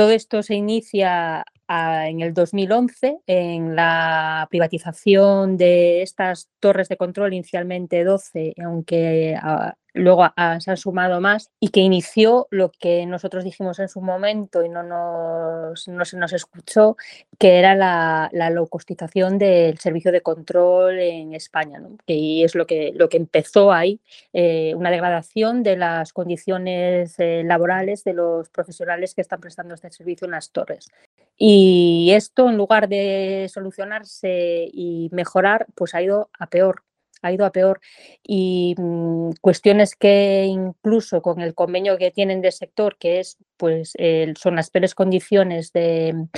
todo esto se inicia en el 2011 en la privatización de estas torres de control, inicialmente 12, aunque ah, luego se han sumado más y que inició lo que nosotros dijimos en su momento y no, nos, no se nos escuchó, que era la, la low costización del servicio de control en España. ¿no? Y es lo que, lo que empezó ahí, eh, una degradación de las condiciones eh, laborales de los profesionales que están prestando este servicio en las torres. Y esto, en lugar de solucionarse y mejorar, pues ha ido a peor ha ido a peor. Y mm, cuestiones que incluso con el convenio que tienen de sector, que es pues son las peores condiciones de,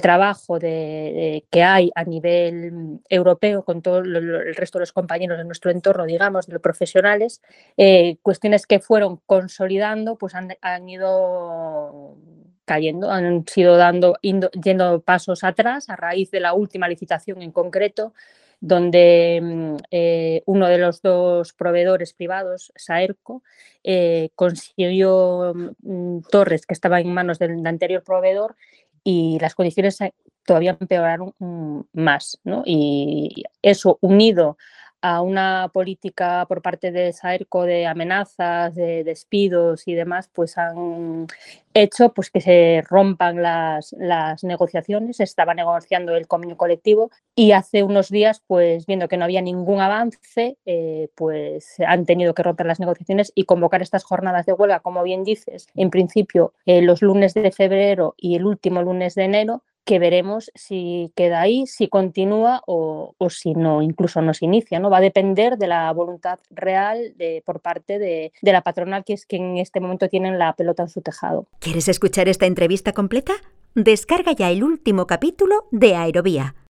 trabajo de, que hay a nivel europeo con todo el resto de los compañeros de nuestro entorno, digamos, de los profesionales, eh, cuestiones que fueron consolidando, pues han, han ido cayendo, han sido dando, yendo pasos atrás a raíz de la última licitación en concreto, donde mm, eh, uno de los dos proveedores privados, Saerco, eh, consiguió mm, torres que estaban en manos del, anterior proveedor y las condiciones todavía empeoraron mm, más. Y eso unido a una política por parte de Saerco de amenazas, de despidos y demás, pues han hecho pues, que se rompan las, las negociaciones. Estaba negociando el convenio colectivo y hace unos días, pues viendo que no había ningún avance, eh, pues han tenido que romper las negociaciones y convocar estas jornadas de huelga, como bien dices, en principio eh, los lunes de febrero y el último lunes de enero, que veremos si queda ahí, si continúa o, si no, incluso no se inicia. ¿no? Va a depender de la voluntad real de, por parte de, de la patronal, que es que en este momento tienen la pelota en su tejado. ¿Quieres escuchar esta entrevista completa? Descarga ya el último capítulo de Aerovía